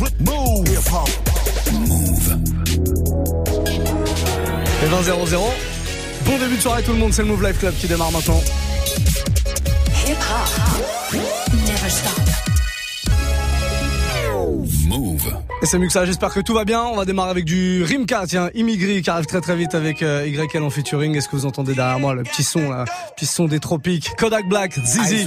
Move. Move. Et 20 0 Bon début de soirée tout le monde, c'est le Move Life Club qui démarre maintenant. Hip hop. Never stop. Move. Et c'est Muxa, j'espère que tout va bien. On va démarrer avec du Rimka, tiens, Immigri qui arrive très très vite avec euh, YL en featuring. Est-ce que vous entendez derrière moi le petit son là, petit son des tropiques Kodak Black, Zizi.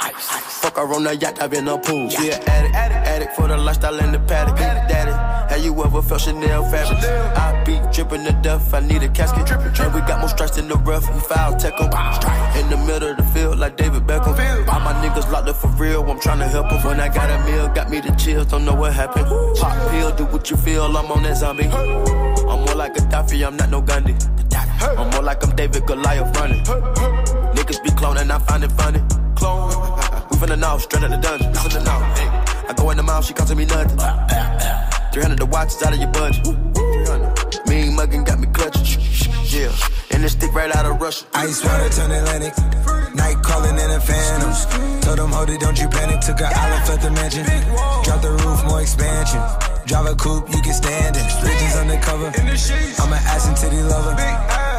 Fuck her on the yacht, I've been a pool. She an addict, addict, addict for the lifestyle in the paddock. Daddy, have you ever felt Chanel fabric? I be dripping to death, I need a casket. And we got more strikes in the rough, we foul tech 'em. In the middle of the field, like David Beckham. All my niggas locked up for real, I'm tryna help 'em. When I got a meal, got me the chills, don't know what happened. Pop pill, do what you feel, I'm on that zombie. I'm more like a Daffy, I'm not no Gandhi. I'm more like I'm David Goliath running. Niggas be cloning, I find it funny. Clone. We finna know, straight out the dungeon. Finna. I go in the mouth, she costing me nothing. 300 the watch is out of your budget. 300. Mean muggin' got me clutching. Yeah. And this stick right out of Russia. Ice water turn Atlantic. Night calling in a phantom. Told them, hold it, don't you panic. Took an island, fled the mansion. Drop the roof, more expansion. Drive a coupe, you can stand it. Bridges undercover. I'm an ass and titty lover.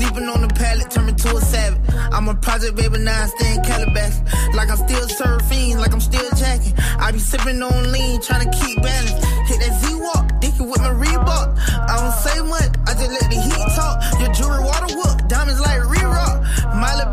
Sleeping on the pallet, turn me to a savage. I'm a project baby, now I stay in Calabash. Like I'm still surfing, like I'm still jacking. I be sipping on lean, trying to keep balance. Hit that Z-Walk, dicky with my Reebok. I don't say much, I just let the heat talk. Your jewelry water whoop, diamonds like re-rock. My little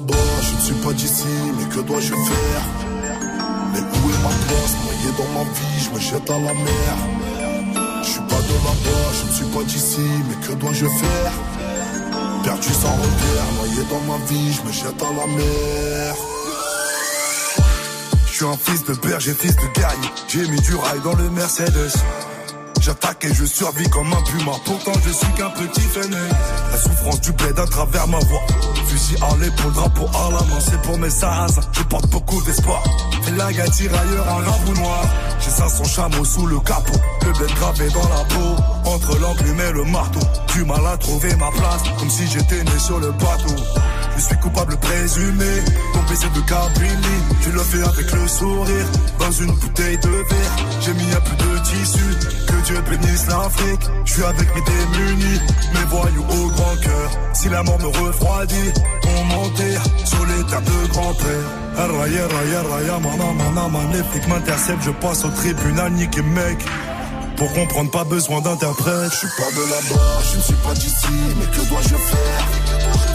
Je ne suis pas d'ici, mais que dois-je faire? Mais où est ma place? Noyé dans ma vie, je me jette à la mer. Je suis pas de là-bas, je ne suis pas d'ici, mais que dois-je faire? Perdu sans repère, noyé dans ma vie, je me jette à la mer. Je suis un fils de berger, fils de gagne. J'ai mis du rail dans le Mercedes. J'attaque et je survis comme un puma. Pourtant, je suis qu'un petit fennec. La souffrance du bled à travers ma voix. Fusil à l'épaule, drapeau à la main, c'est pour mes sarrasins. Je porte beaucoup d'espoir. La gars tirailleur, un rabou noir. J'ai 500 chameaux sous le capot. Le bled gravé dans la peau. Entre l'enclume et le marteau, du mal à trouver ma place, comme si j'étais né sur le bateau. Je suis coupable présumé, ton baiser de Cabrini. Tu le fais avec le sourire, dans une bouteille de verre. J'ai mis un peu de tissu, que Dieu bénisse l'Afrique. Je suis avec mes démunis, mes voyous au grand cœur. Si la mort me refroidit, on m'enterre sur les terres de grand-père. Raya, raya, raya, mana, mana, m'intercepte, je passe au tribunal, nique mec. Pour comprendre, pas besoin d'interprète. Je suis pas de là-bas, je ne suis pas d'ici, mais que dois-je faire?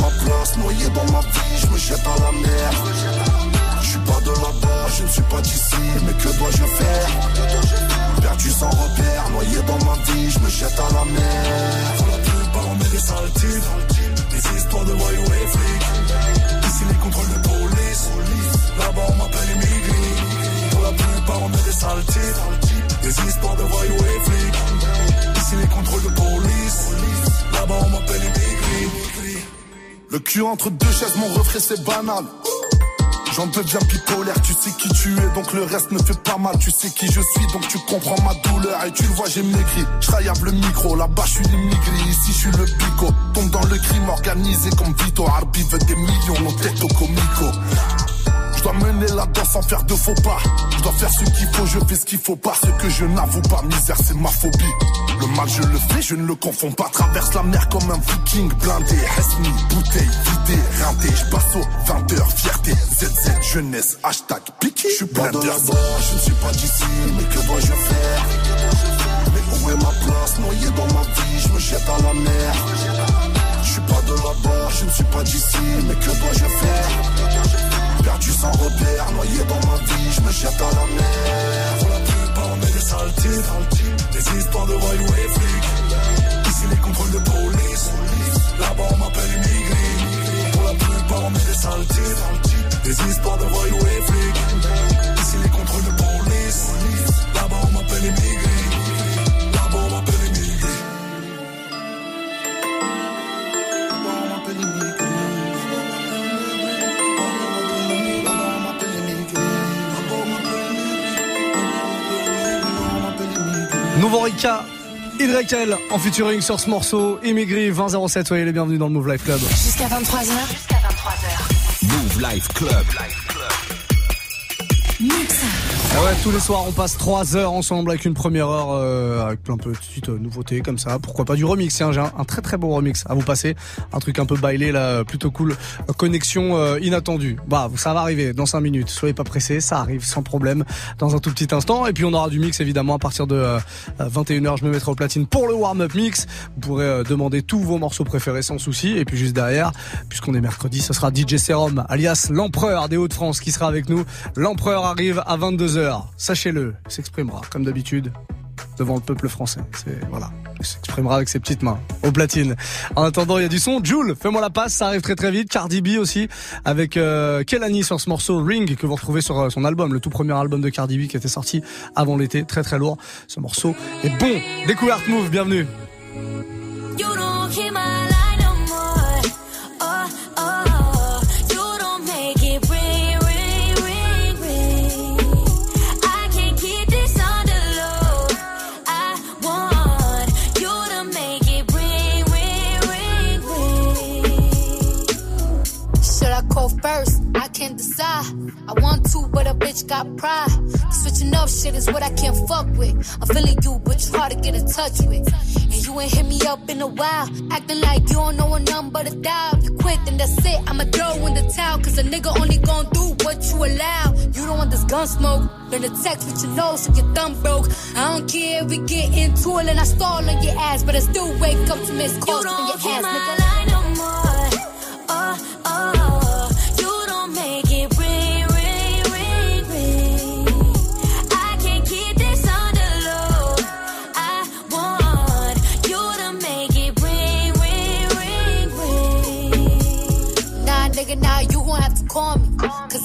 Ma place Noyé dans ma vie, je me jette à la mer. Je suis pas de là-bas, je ne suis pas d'ici, mais que dois-je faire? Perdu sans repère, noyé dans ma vie, je me jette à la mer. Pour la plupart, on met des sales types, des histoires de voyous et flics. Ici, les contrôles de police, là-bas, on m'appelle immigré. Pour la plupart, on met des sales types, des histoires de voyous et flics. Ici, les contrôles de police, là-bas, on m'appelle immigré. Le cul entre deux chaises, mon refrain, c'est banal. J'en deviens bipolaire, tu sais qui tu es, donc le reste ne fait pas mal. Tu sais qui je suis, donc tu comprends ma douleur. Et tu vois, j'ai maigri. Je le micro, là-bas je suis l'immigré, ici je suis le pico. Tombe dans le crime organisé comme Vito. Arbi veut des millions, nos têtes au comico. Je dois mener la danse sans faire de faux pas. Je dois faire ce qu'il faut, je fais ce qu'il faut pas. Ce que je n'avoue pas, misère, c'est ma phobie. Le mal, je le fais, je ne le confonds pas. Traverse la mer comme un viking blindé. Resmi, bouteille, vidée, rinté. Je passe aux 20h, fierté. ZZ, jeunesse, hashtag piqué. Je suis pas de là-bas, je ne suis pas d'ici. Mais que dois-je faire? Mais où est ma place? Noyé dans ma vie, je me jette à la mer. Je suis pas de là-bas, je ne suis pas d'ici. Mais que dois-je faire? Perdu sans repère, noyé dans ma vie, je me jette à la mer. Pour la plupart, on met des sales types, des histoires de voyous et flics. Ici, les contrôles de police, là-bas, on m'appelle immigré. Pour la plupart, on met des sales types, des histoires de voyous et flics. Ici, les contrôles de police, Nouveau Rika, Idrekel en featuring sur ce morceau. Immigré 2007, soyez les bienvenus dans le Move Life Club. Jusqu'à 23h. Jusqu'à 23h. Move Life Club. Ah ouais, tous les soirs, on passe 3 heures ensemble avec une première heure euh, avec plein de petites euh, nouveautés comme ça. Pourquoi pas du remix hein, J'ai un, très très beau remix à vous passer. Un truc un peu bailé là, plutôt cool. Euh, Connexion euh, inattendue. Bah, ça va arriver dans 5 minutes. Soyez pas pressés, ça arrive sans problème dans un tout petit instant. Et puis on aura du mix évidemment à partir de euh, 21h. Je me mettrai au platine pour le warm-up mix. Vous pourrez euh, demander tous vos morceaux préférés sans souci. Et puis juste derrière, puisqu'on est mercredi, ce sera DJ Serum, alias l'empereur des Hauts-de-France qui sera avec nous. L'empereur arrive à 22h. Sachez-le, s'exprimera comme d'habitude devant le peuple français. C'est voilà, il s'exprimera avec ses petites mains au platine. En attendant, il y a du son. Jules, fais-moi la passe, ça arrive très très vite. Cardi B aussi avec euh, Kelani sur ce morceau Ring que vous retrouvez sur euh, son album, le tout premier album de Cardi B qui était sorti avant l'été, très très lourd. Ce morceau est bon. Découverte Move, bienvenue. First? I can't decide. I want to, but a bitch got pride. Switching up shit is what I can't fuck with. I'm feeling you, but you hard to get in touch with. And you ain't hit me up in a while. Acting like you don't know a number but a dial. You quit, then that's it. I'ma throw in the towel. Cause a nigga only gon' do what you allow. You don't want this gun smoke. Learn to text with your nose so your thumb broke. I don't care if we get into it and I stall on your ass. But I still wake up to miss You calls your don't hear ass,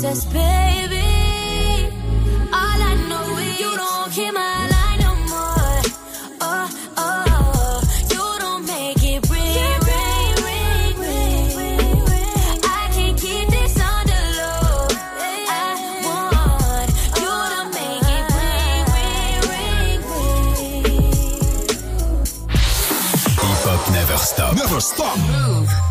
says, baby, all I know is you don't hear my line no more. Oh, oh, oh. you don't make it ring, ring, ring, ring, I can't keep this on the low. I want you to make it ring, ring, ring, ring. Hip hop never stop. Never stop. Move.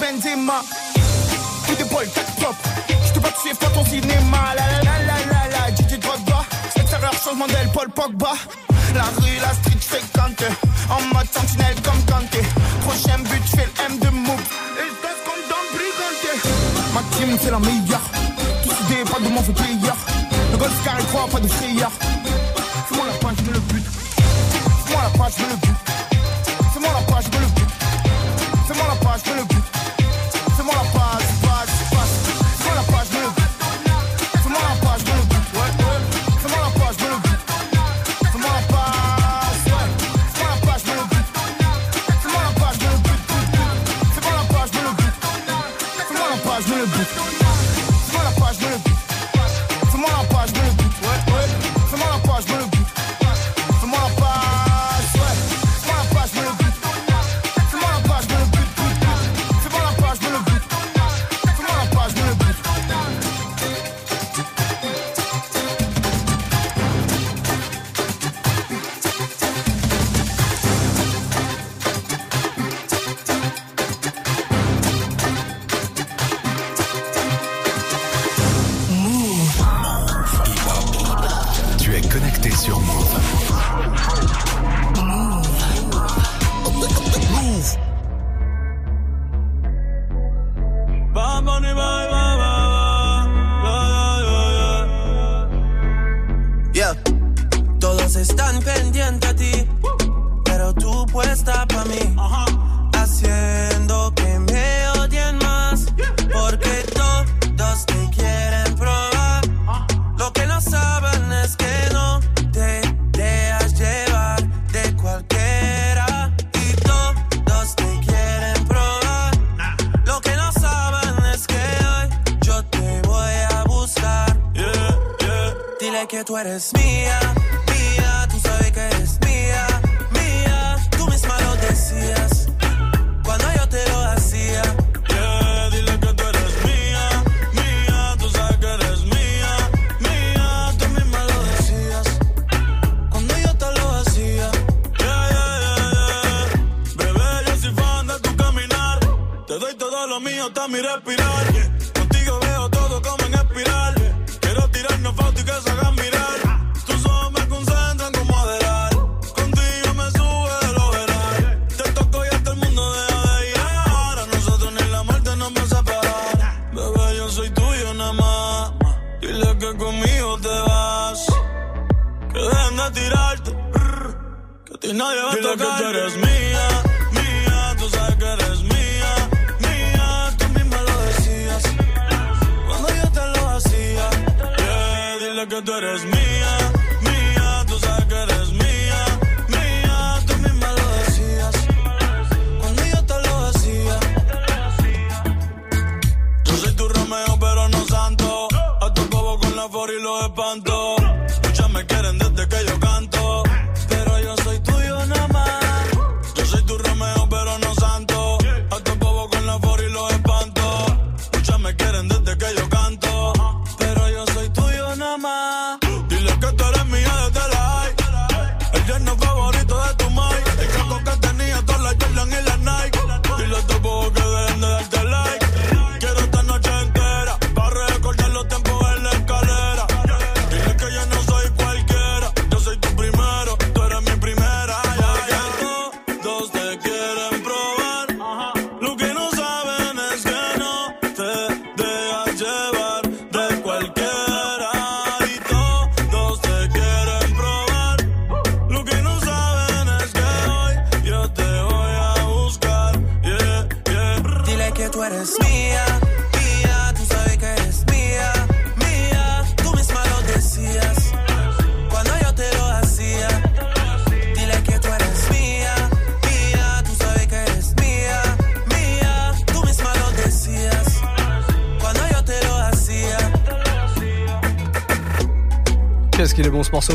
Benzema. Coup de bol, tac top. J'te pas suivre pas ton cinéma. La la la la la la, Gigi Drogba. Extérieur, changement d'aile, Paul Pogba. La rue, la street, j'fais Kanté. En mode sentinelle comme Kanté. Prochain but, j'fais le M de Moup. Et j'pèse comme dans Brigante? Ma team, c'est la meilleure. Tous idées, pas de mon fait player. Le golf carré 3, pas de frayeur. Fais-moi la page, j'mets le but. Fais-moi la page, j'mets le but. que tú eres mía.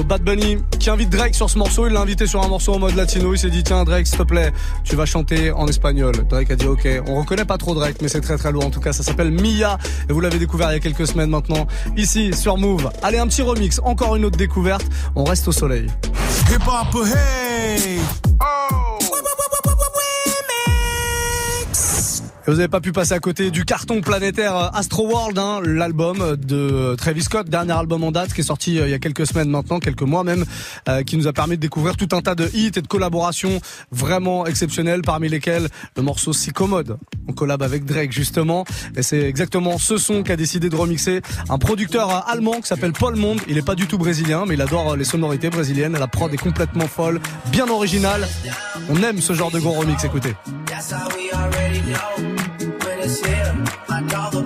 Bad Bunny qui invite Drake sur ce morceau. Il l'a invité sur un morceau en mode latino. Il s'est dit tiens Drake s'il te plaît, tu vas chanter en espagnol. Drake a dit ok. On reconnaît pas trop Drake mais c'est très très lourd en tout cas. Ça s'appelle Mia et vous l'avez découvert il y a quelques semaines maintenant ici sur Move. Allez un petit remix, encore une autre découverte. On reste au soleil. Hip -hop, hey Vous n'avez pas pu passer à côté du carton planétaire euh, Astro World, hein, l'album de Travis Scott, dernier album en date qui est sorti euh, il y a quelques semaines maintenant, quelques mois même, euh, qui nous a permis de découvrir tout un tas de hits et de collaborations vraiment exceptionnelles, parmi lesquelles le morceau Si Commode, en collab avec Drake justement. Et c'est exactement ce son qu'a décidé de remixer un producteur allemand qui s'appelle Paul Monde. Il n'est pas du tout brésilien, mais il adore les sonorités brésiliennes. La prod est complètement folle, bien originale. On aime ce genre de gros remix, écoutez. That's. Like all the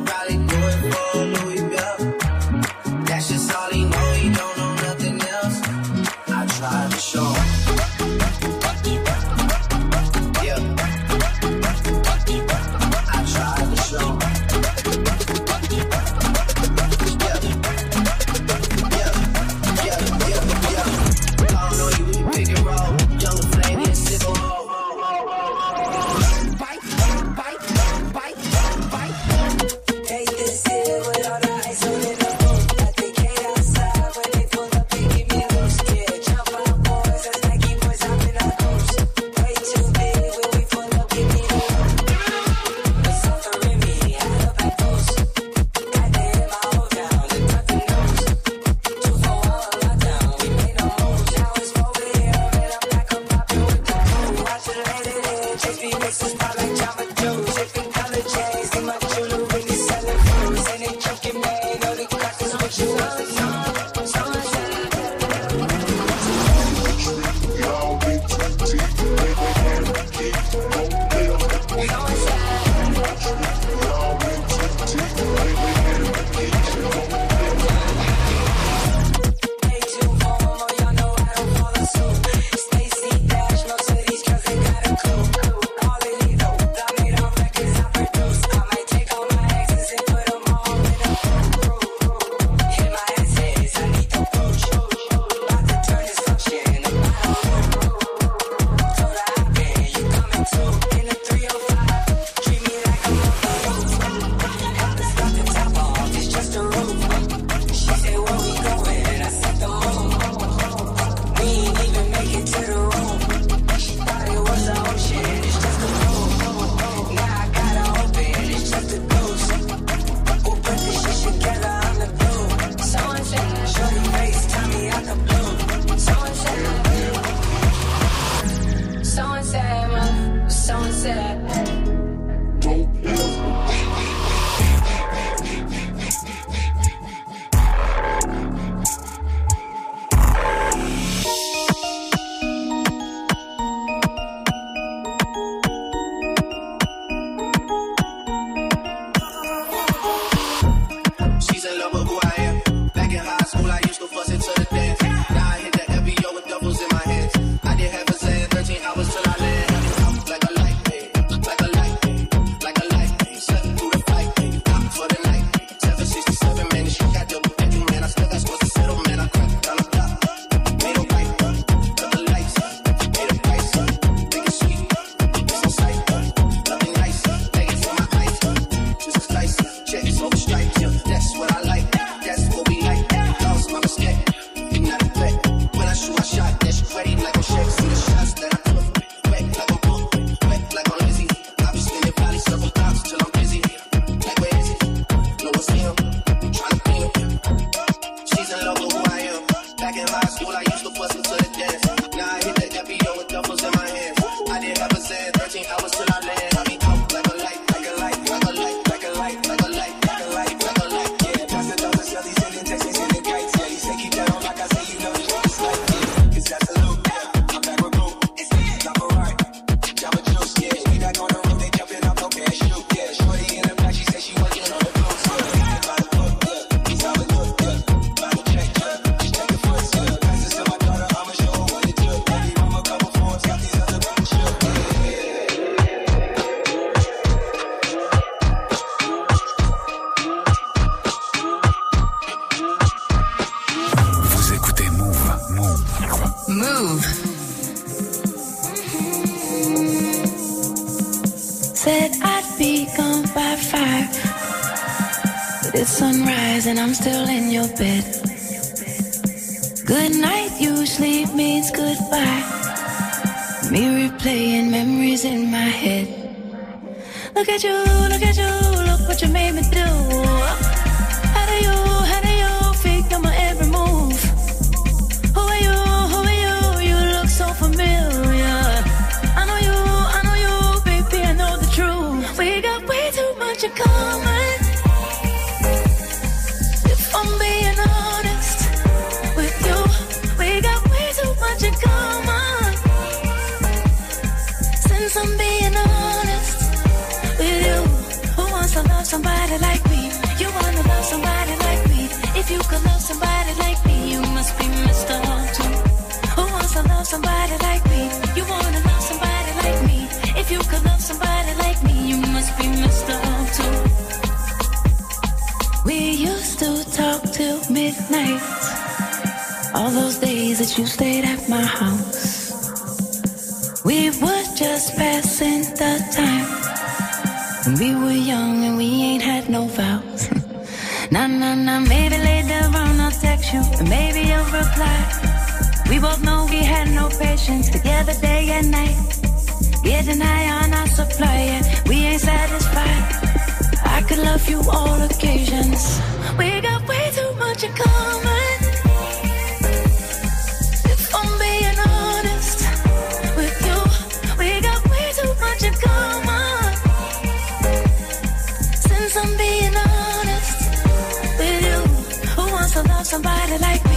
Look at you, look you stayed at my house. We were just passing the time. When we were young and we ain't had no vows. nah, nah, nah, maybe later on I'll text you and maybe you'll reply. We both know we had no patience together day and night. Getting high on our supply and we ain't satisfied. I could love you all occasions. We got way too much in common. Like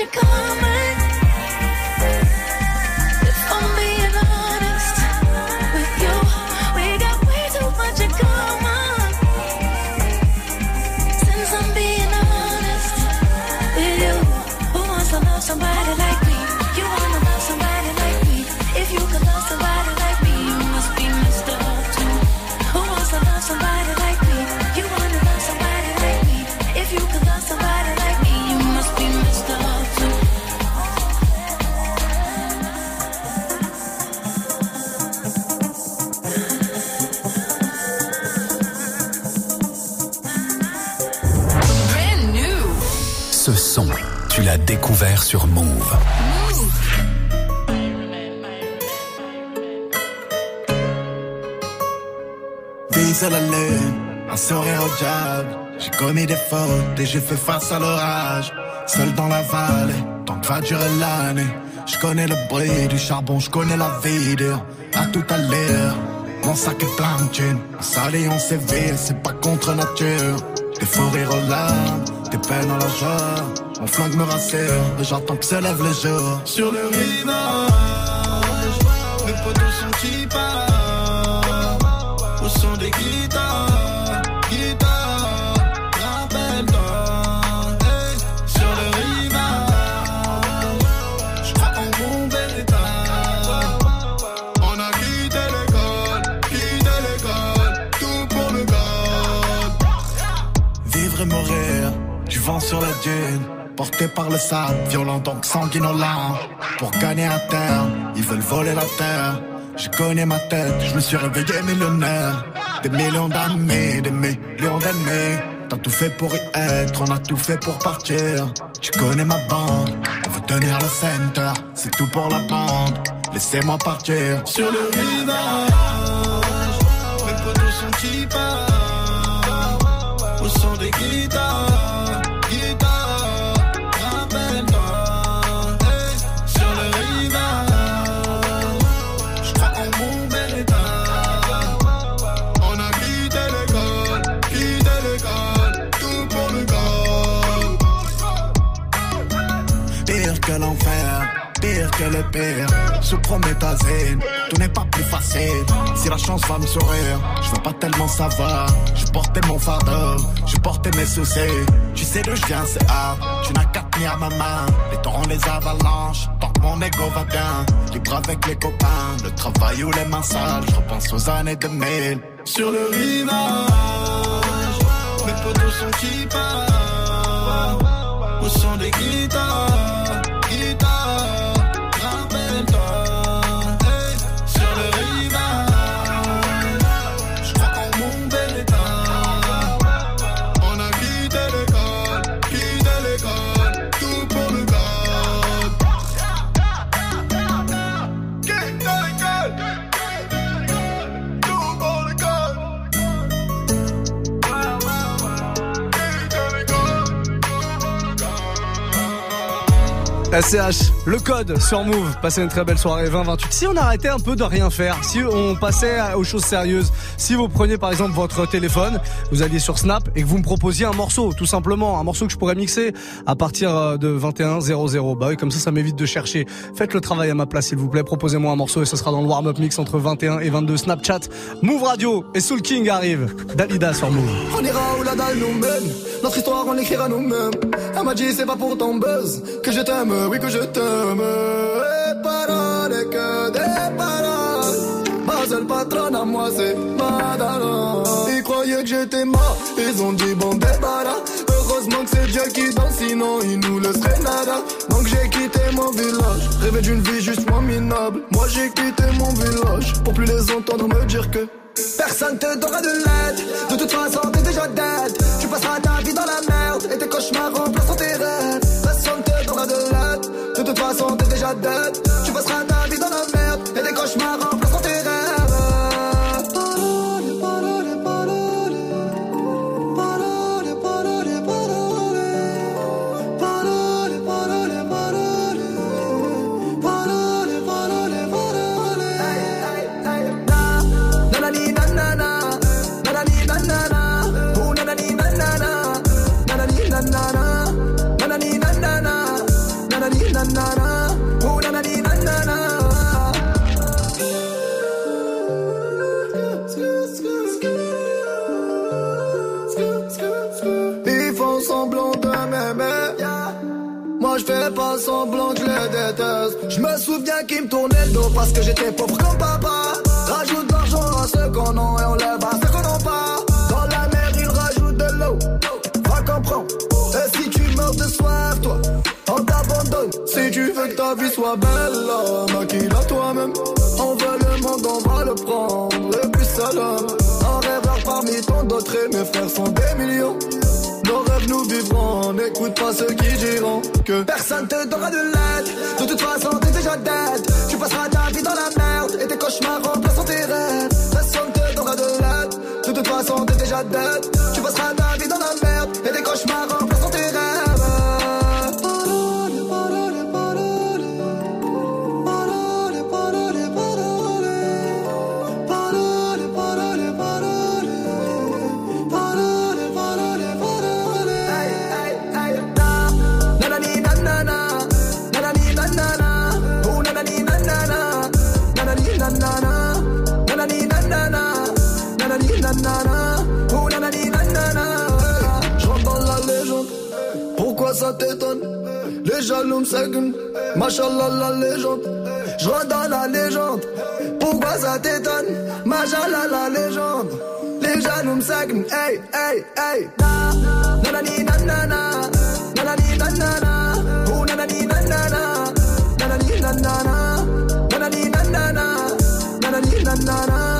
you come Ce son, tu l'as découvert sur Move. Vise à la lune, un sourire au diable. J'ai commis des fautes et j'ai fait face à l'orage. Seul dans la vallée, tant que va durer l'année. Je connais le bruit du charbon, je connais la vie. À tout à l'heure, mon sac est plein de thunes. S'allie, on sévère, c'est pas contre nature. Des fous rires aux larmes, des peines à la joie. Mon flingue me rassure, et j'attends que se lève le jour. Sur le rivage, mes potos sont qui partent Au son des guitares, guitares, porté par le sable, violent donc sanguinolent. Pour gagner à terre, ils veulent voler la terre. Je connais ma tête, je me suis réveillé millionnaire. Des millions d'amis, des millions d'ennemis. T'as tout fait pour y être, on a tout fait pour partir. Tu connais ma bande, on veut tenir le center. C'est tout pour la bande, laissez-moi partir. Sur le rivage, mes potos sont qui Au son des guitares, dire qu'elle est pire. Je promets ta zen, tout n'est pas plus facile. Si la chance va me sourire, je veux pas tellement savoir. Je portais mon fardeau, je portais mes soucis. Tu sais d'où je viens, c'est hard. Tu n'as qu'à tenir ma main. Les torrents, les avalanches, tant que mon ego va bien. Libre avec les copains, le travail ou les mains sales. Je repense aux années 2000. Sur le rivage, mes potos sont qui partent Au son des guitares, É a Sérgio. Le code sur Move. Passez une très belle soirée 20-28. Si on arrêtait un peu de rien faire, si on passait aux choses sérieuses, si vous preniez par exemple votre téléphone, vous alliez sur Snap et que vous me proposiez un morceau, tout simplement, un morceau que je pourrais mixer à partir euh, de 21-00. Bah oui, comme ça, ça m'évite de chercher. Faites le travail à ma place, s'il vous plaît. Proposez-moi un morceau et ce sera dans le warm-up mix entre 21 et 22 Snapchat. Move Radio et Soul King arrive. Dalida sur Move. On ira où la. Notre histoire, on oui, que je t'aime. Et paroles, et que des paroles. Ma seule patronne à moi, c'est Madara. Ils croyaient que j'étais mort, ils ont dit, bon, débarras. Heureusement que c'est Dieu qui danse, sinon il nous laisserait nada. Donc j'ai quitté mon village, rêvé d'une vie juste moins minable. Moi j'ai quitté mon village, pour plus les entendre me dire que Personne te donnera de l'aide De toute façon t'es déjà dead façon t'es déjà Je me souviens qu'ils me tournaient le dos parce que j'étais pauvre comme papa. Rajoute de l'argent à ceux qu'on a et on lève à ceux qu'on n'a pas. Dans la mer ils rajoutent de l'eau. Va comprendre. Et si tu meurs de soif, toi, on t'abandonne. Si tu veux que ta vie soit belle, maquille-la toi-même. On veut le monde, on va le prendre. Et puis salam. Un rêveur parmi tant d'autres et mes frères sont des millions. Nos rêves nous vivrons, n'écoute pas ceux qui diront que personne te donnera de l'aide. De toute façon, Tu passeras ta vie dans la merde et tes cauchemars remplaceront tes rêves. Personne te donnera de l'aide. De toute façon, t'es déjà dead. Les jaloux me seguent, machallah la légende. Je dans la légende, pourquoi ça t'étonne? Machallah la légende. Les jaloux me seguent, hey, hey, hey. Nanani nanana. Nanani nanana, oh nanani nanana, nanani nanana, nanani nanana, nanani nanana,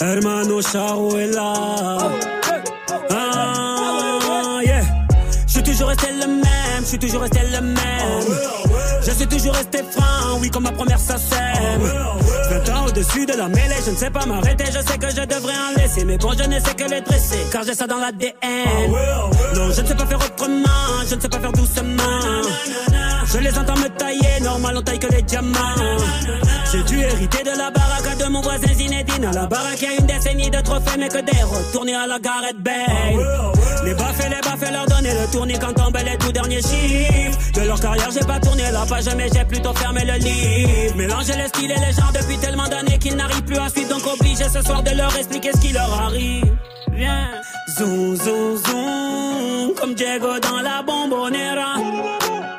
Hermano. Ah. Je suis toujours resté le même, je suis toujours resté le même. Je suis toujours resté franc, oui, comme ma première sacème. 20 ans au-dessus de la mêlée, je ne sais pas m'arrêter, je sais que je devrais en laisser. Mais bon, je ne sais que les dresser, car j'ai ça dans l'ADN. Non, je ne sais pas faire autrement, je ne sais pas faire doucement. Je les entends me tailler, normal, on taille que les diamants. J'ai dû hériter de la baraque de mon voisin Zinedine. À la baraque, y a une décennie de trophées, mais que des retournés à la Gareth Bale. Les baffes et les baffes, leur donner le tournis quand tombent les tout derniers chiffres. De leur carrière, j'ai pas tourné la page, mais j'ai plutôt fermé le livre. Mélanger les styles et les gens depuis tellement d'années qu'ils n'arrivent plus à suivre. Donc obligé ce soir de leur expliquer ce qui leur arrive. Viens, zoom, zoom, zoom, comme Diego dans la bombonera.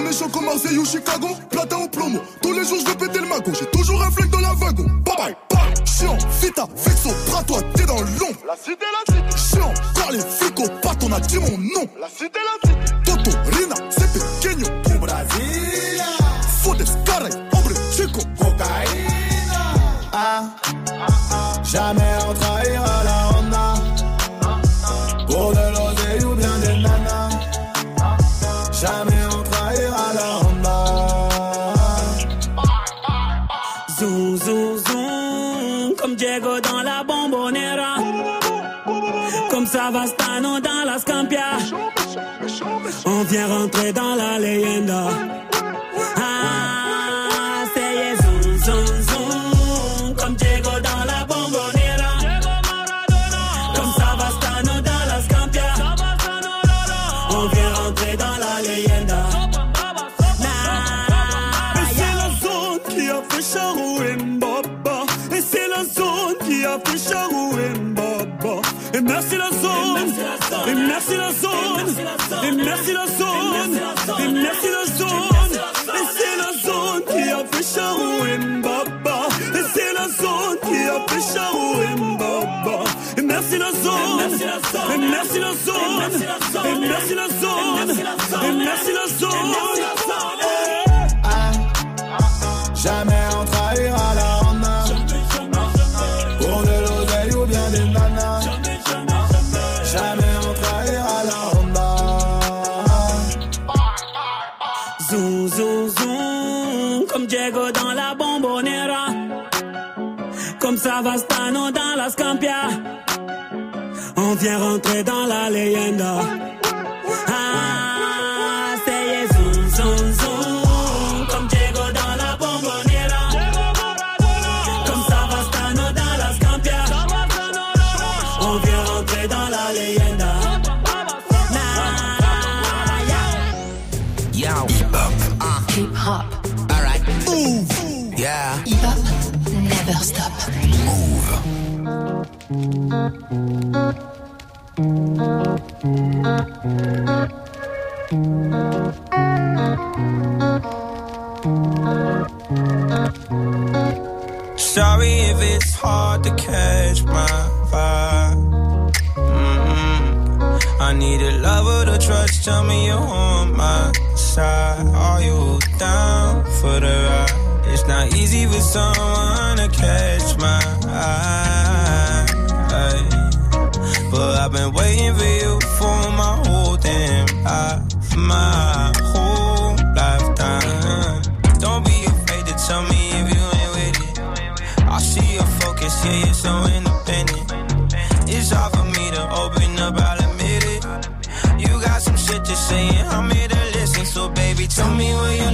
méchant, méchant, comme Marseille ou Chicago. Platin au plomo, tous les jours je vais péter le magot. J'ai toujours un flingue dans la wagon. Bye bye, bye. Chiant, vita, vexo, bras toi, t'es dans l'ombre. La cité, la cité. Chiant, car les flics au pattes, on a dit mon nom. La cité, la cité. Toto, Rina, c'est pequeño. Au Brasilia. Fodes, caray, hombre, chico. Cocaïna. Ah, jamais on trahira Comme Savastano dans la Scampia. On vient rentrer dans la leyenda. Ah, c'est zoom, zoom, zoom, comme Diego dans la bombonera. Comme Savastano dans la Scampia. On vient rentrer dans la leyenda. Et c'est la zone qui a fait Charou et Mbaba. Et c'est la zone qui a fait Charou et Mbaba. Merci la zone. Et merci la zone. Vient rentrer dans la leyenda. Someone to catch my eye. But I've been waiting for you for my whole damn life, my whole lifetime. Don't be afraid to tell me if you ain't with it. I see your focus, yeah, you're so independent. It's hard for me to open up, I'll admit it. You got some shit to say, and I'm here to listen. So, baby, tell me where your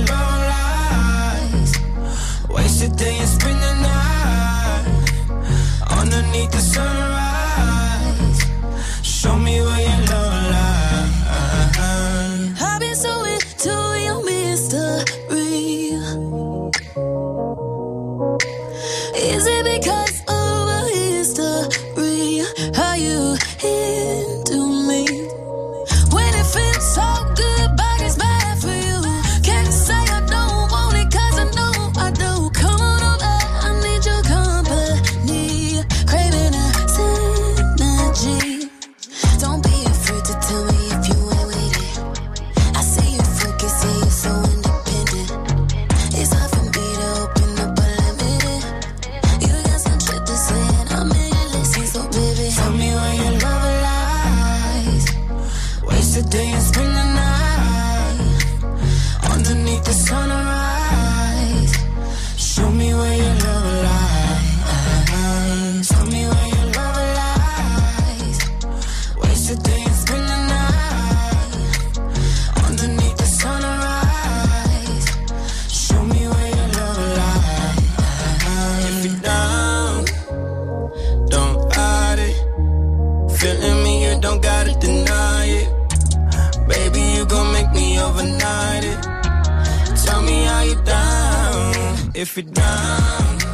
if you're down.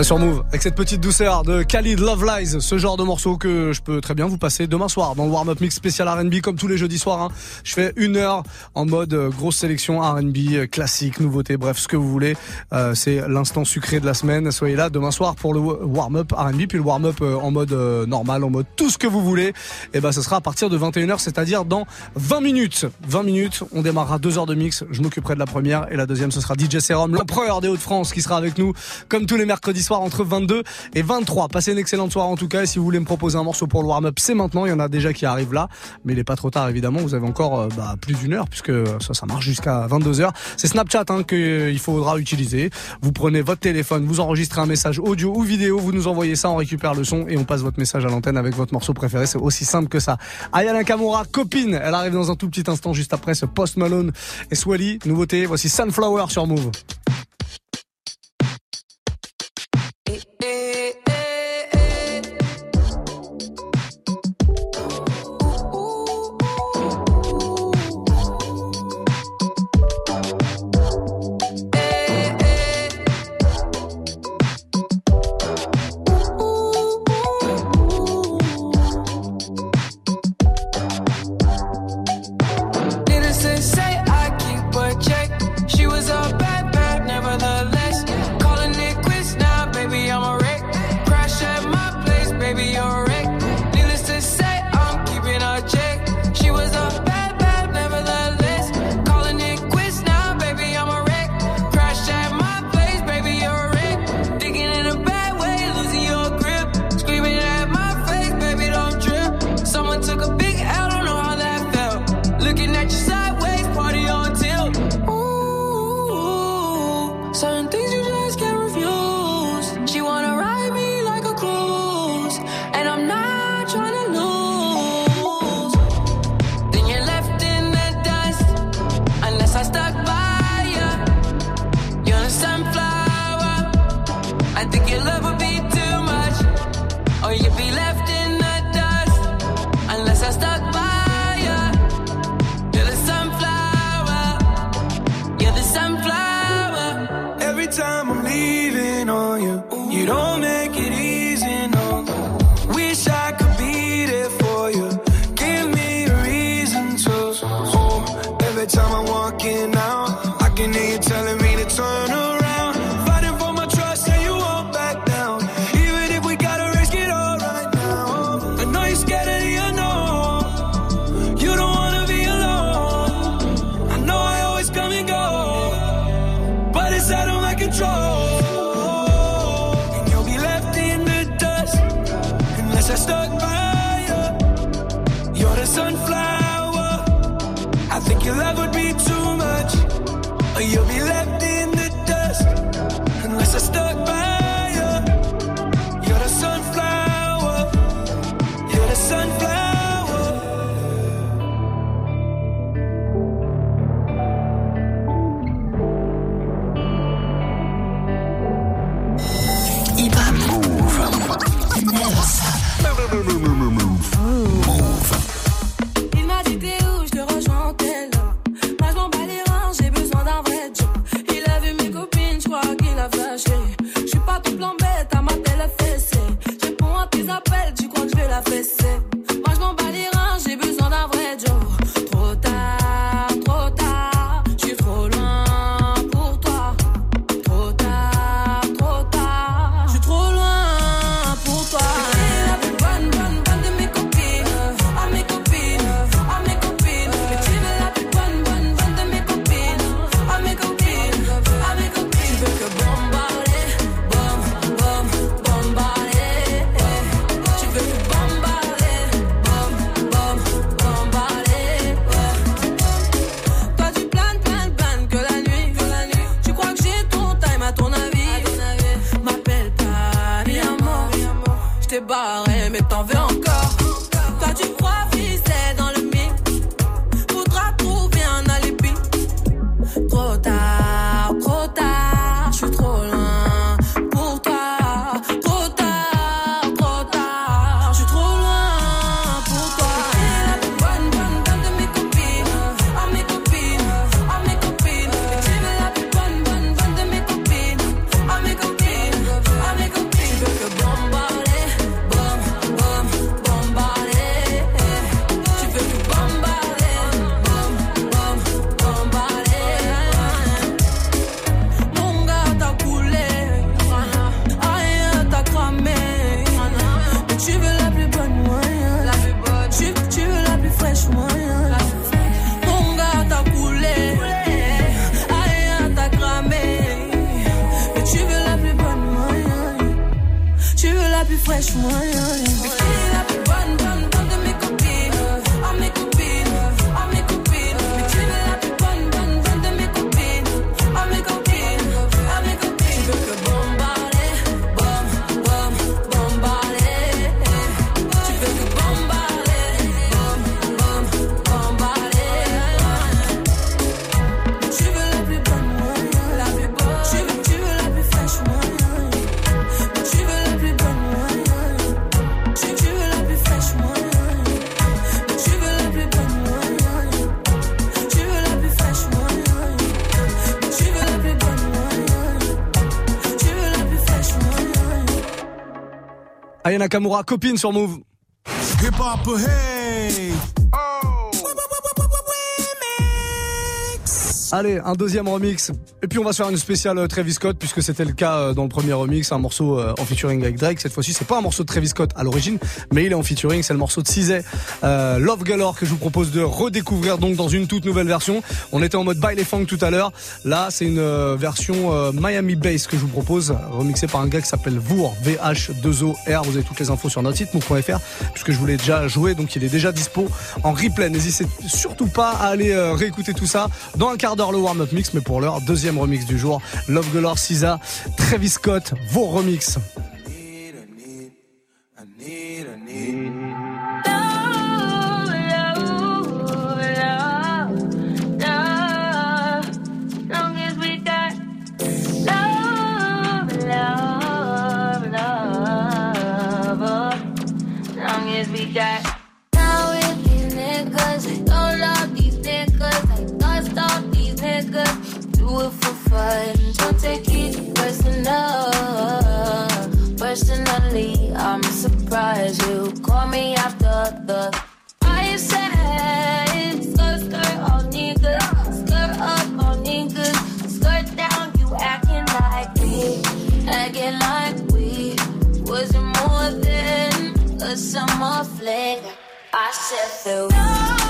On sur Move avec cette petite douceur de Khalid Love Lies, ce genre de morceau que je peux très bien vous passer demain soir dans le warm-up mix spécial R&B comme tous les jeudis soirs. hein. Je fais une heure en mode euh, grosse sélection R&B, euh, classique, nouveauté, bref ce que vous voulez. Euh, c'est l'instant sucré de la semaine. Soyez là demain soir pour le warm-up R&B puis le warm-up en mode normal, en mode tout ce que vous voulez. Et ben ce sera à partir de 21h, c'est-à-dire dans 20 minutes. 20 minutes, on démarrera deux heures de mix. Je m'occuperai de la première et la deuxième ce sera DJ Serum, l'empereur des Hauts-de-France qui sera avec nous comme tous les mercredis entre 22 et 23. Passez une excellente soirée en tout cas et si vous voulez me proposer un morceau pour le warm-up, c'est maintenant. Il y en a déjà qui arrivent là, mais il est pas trop tard évidemment. Vous avez encore euh, bah, plus d'une heure puisque ça, ça marche jusqu'à 22 h C'est Snapchat hein, qu'il faudra utiliser. Vous prenez votre téléphone, vous enregistrez un message audio ou vidéo, vous nous envoyez ça, on récupère le son et on passe votre message à l'antenne avec votre morceau préféré. C'est aussi simple que ça. Aya Nakamura, copine, elle arrive dans un tout petit instant juste après ce Post Malone et Swally. Nouveauté, voici Sunflower sur Move. eh, eh. Nakamura, copine sur Move. Hip hop, hey! Allez, un deuxième remix. Et puis on va se faire une spéciale euh, Travis Scott, puisque c'était le cas euh, dans le premier remix, un morceau euh, en featuring avec Drake. Cette fois-ci, c'est pas un morceau de Travis Scott à l'origine, mais il est en featuring. C'est le morceau de Cizé, Love Galore, que je vous propose de redécouvrir donc dans une toute nouvelle version. On était en mode baile funk tout à l'heure. Là, c'est une version Miami Bass que je vous propose, remixée par un gars qui s'appelle Vour, V-H-2-O-R. Vous avez toutes les infos sur notre site, move.fr, puisque je voulais déjà jouer, donc il est déjà dispo en replay. N'hésitez surtout pas à aller euh, réécouter tout ça dans un quart d'heure le warm-up mix, mais pour l'heure, deuxième remix du jour. Love Galore, Cisa, Travis Scott, vos remix. Don't take it personal. Personally, I'm surprised you call me after the. I said, skirt, skirt, all niggas. Skirt up, all niggas. Skirt down, you acting like. Acting like we wasn't more than a summer fling. I said, feel love,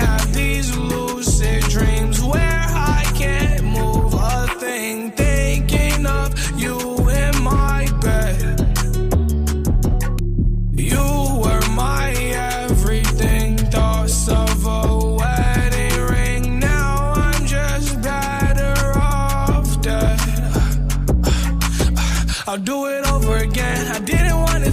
have these lucid dreams where I can't move a thing, thinking of you in my bed. You were my everything, thoughts of a wedding ring. Now I'm just better off dead. I'll do it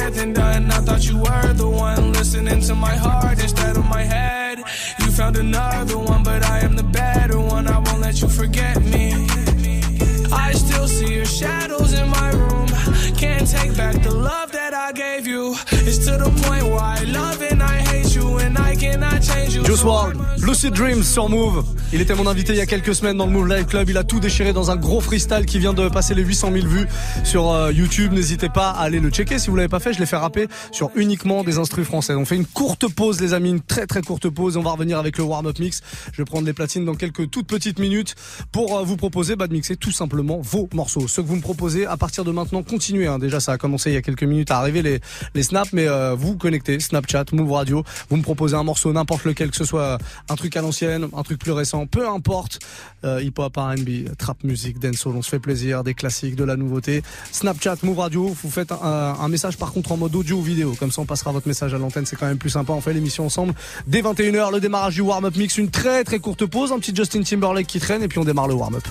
said than done. I thought you were the one listening to my heart instead of my head. You found another one, Juice WRLD, Lucid Dreams sur Move. Il était mon invité il y a quelques semaines dans le Move Live Club. Il a tout déchiré dans un gros freestyle qui vient de passer les 800 000 vues sur euh, YouTube. N'hésitez pas à aller le checker si vous l'avez pas fait. Je l'ai fait rapper sur uniquement des instrus français. On fait une courte pause, les amis, une très très courte pause. On va revenir avec le warm-up mix. Je vais prendre les platines dans quelques toutes petites minutes pour euh, vous proposer bah, de mixer tout simplement vos morceaux. Ceux que vous me proposez à partir de maintenant, continuez. hein. Déjà, ça a commencé il y a quelques minutes à arriver les, les snaps, mais euh, vous connectez Snapchat, Move Radio. Vous me proposez un morceau, n'importe lequel, que ce soit un truc à l'ancienne, un truc plus récent, peu importe. Euh, hip-hop, R&B, trap music, dancehall, on se fait plaisir, des classiques, de la nouveauté. Snapchat, Move Radio, vous faites un, un message par contre en mode audio ou vidéo. Comme ça, on passera votre message à l'antenne, c'est quand même plus sympa. On fait l'émission ensemble. Dès 21h, le démarrage du warm-up mix, une très très courte pause, un petit Justin Timberlake qui traîne et puis on démarre le warm-up.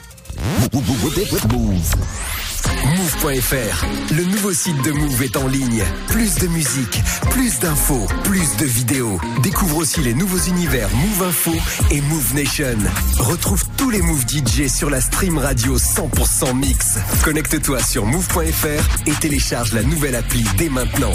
Move.fr, le nouveau site de Move est en ligne. Plus de musique, plus d'infos, plus de vidéos. Découvre aussi les nouveaux univers Move Info et Move Nation. Retrouve tous les Move DJ sur la stream radio 100% mix. Connecte-toi sur Move.fr et télécharge la nouvelle appli dès maintenant.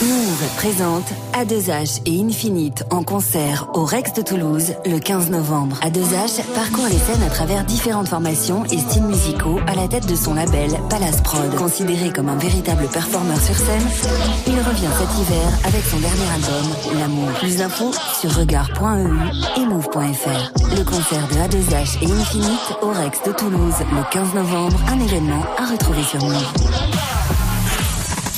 Move présente A2H et Infinite en concert au Rex de Toulouse le 15 novembre. A2H parcourt les scènes à travers différentes formations et styles musicaux à la tête de son label Palace Prod. Considéré comme un véritable performeur sur scène, il revient cet hiver avec son dernier album, L'amour. Plus d'infos sur regard.eu et move.fr. Le concert de A2H et Infinite au Rex de Toulouse le 15 novembre, un événement à retrouver sur Move.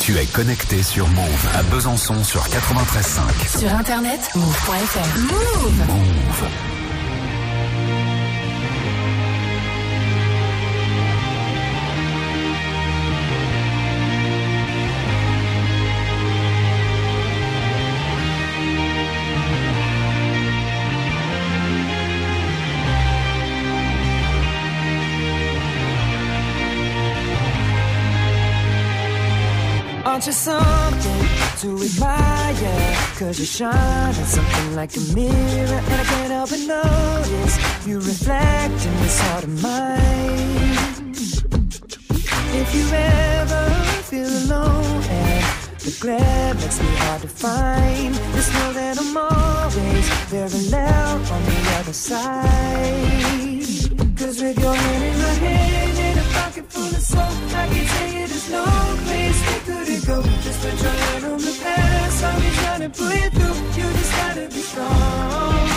Tu es connecté sur Move à Besançon sur 93.5. Sur internet, move.fr. Move. Move. Aren't you something to admire? Cause you shine at something like a mirror And I can't help but notice You reflect in this heart of mine If you ever feel alone and the glare makes me hard to find, just know that I'm always very loud on the other side. Cause with your hand in my hand soap, I can tell you there's no place we couldn't go. Just put your hand on the past, I'll be trying to pull you through. You just gotta be strong.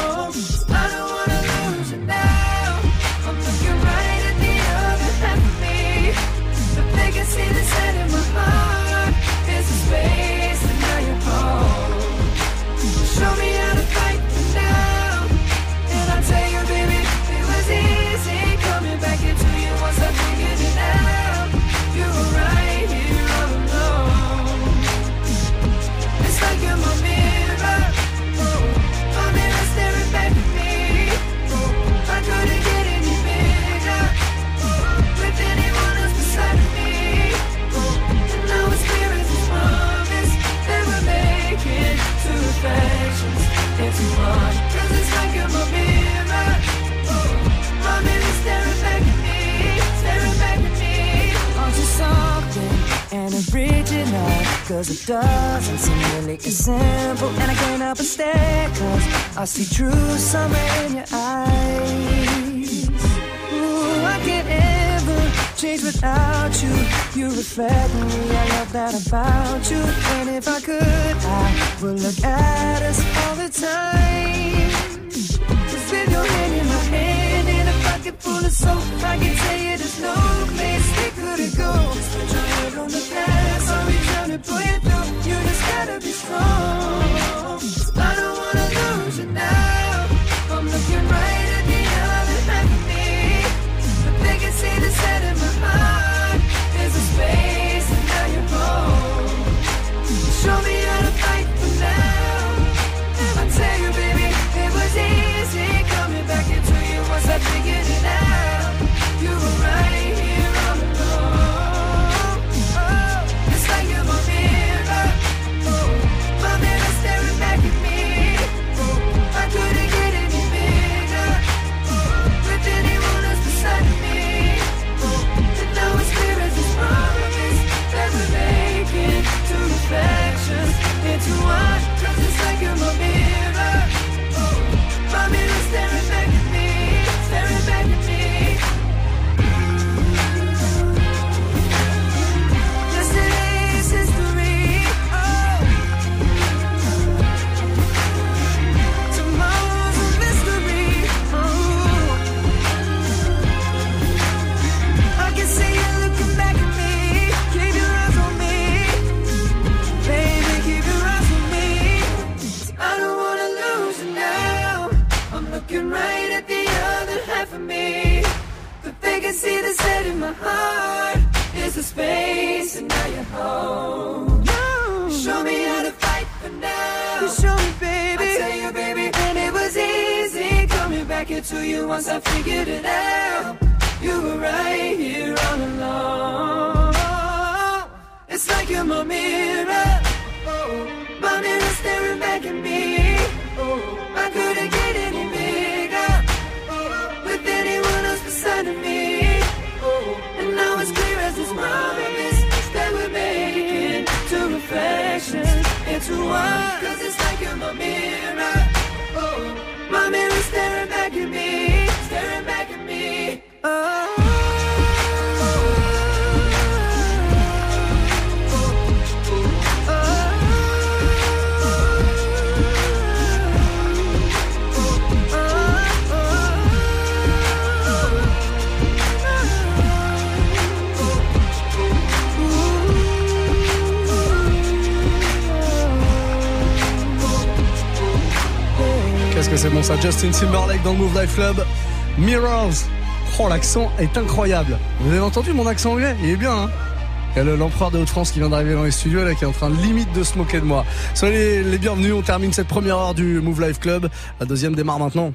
Doesn't seem really as simple. And I can't help but stare. Cause I see true summer in your eyes. Ooh, I can't ever change without you. You reflect me, I love that about you. And if I could, I would look at us all the time. Just with your hand in my hand and a pocket full of soap, I can tell you there's no place we couldn't go. Put your head on the past, I'll be trying to pull you through. You just gotta be strong. I don't wanna lose you now. Justin Timberlake dans le Move Life Club. Mirrors. Oh, l'accent est incroyable. Vous avez entendu mon accent anglais? Il est bien, hein il y a le- l'empereur de Haute-France qui vient d'arriver dans les studios là, qui est en train limite de se moquer de moi. Soyez les bienvenus, on termine cette première heure du Move Life Club. La deuxième démarre maintenant.